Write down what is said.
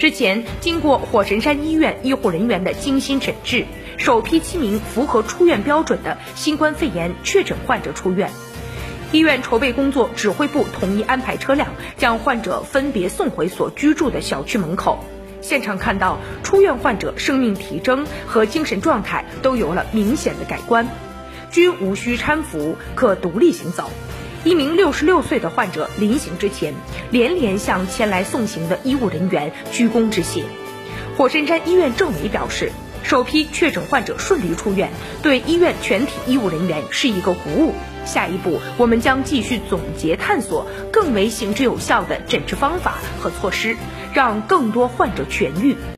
之前，经过火神山医院医护人员的精心诊治，首批七名符合出院标准的新冠肺炎确诊患者出院。医院筹备工作指挥部统一安排车辆，将患者分别送回所居住的小区门口。现场看到，出院患者生命体征和精神状态都有了明显的改观，均无需搀扶，可独立行走。一名六十六岁的患者临行之前，连连向前来送行的医务人员鞠躬致谢。火神山医院政委表示，首批确诊患者顺利出院，对医院全体医务人员是一个鼓舞。下一步，我们将继续总结探索更为行之有效的诊治方法和措施，让更多患者痊愈。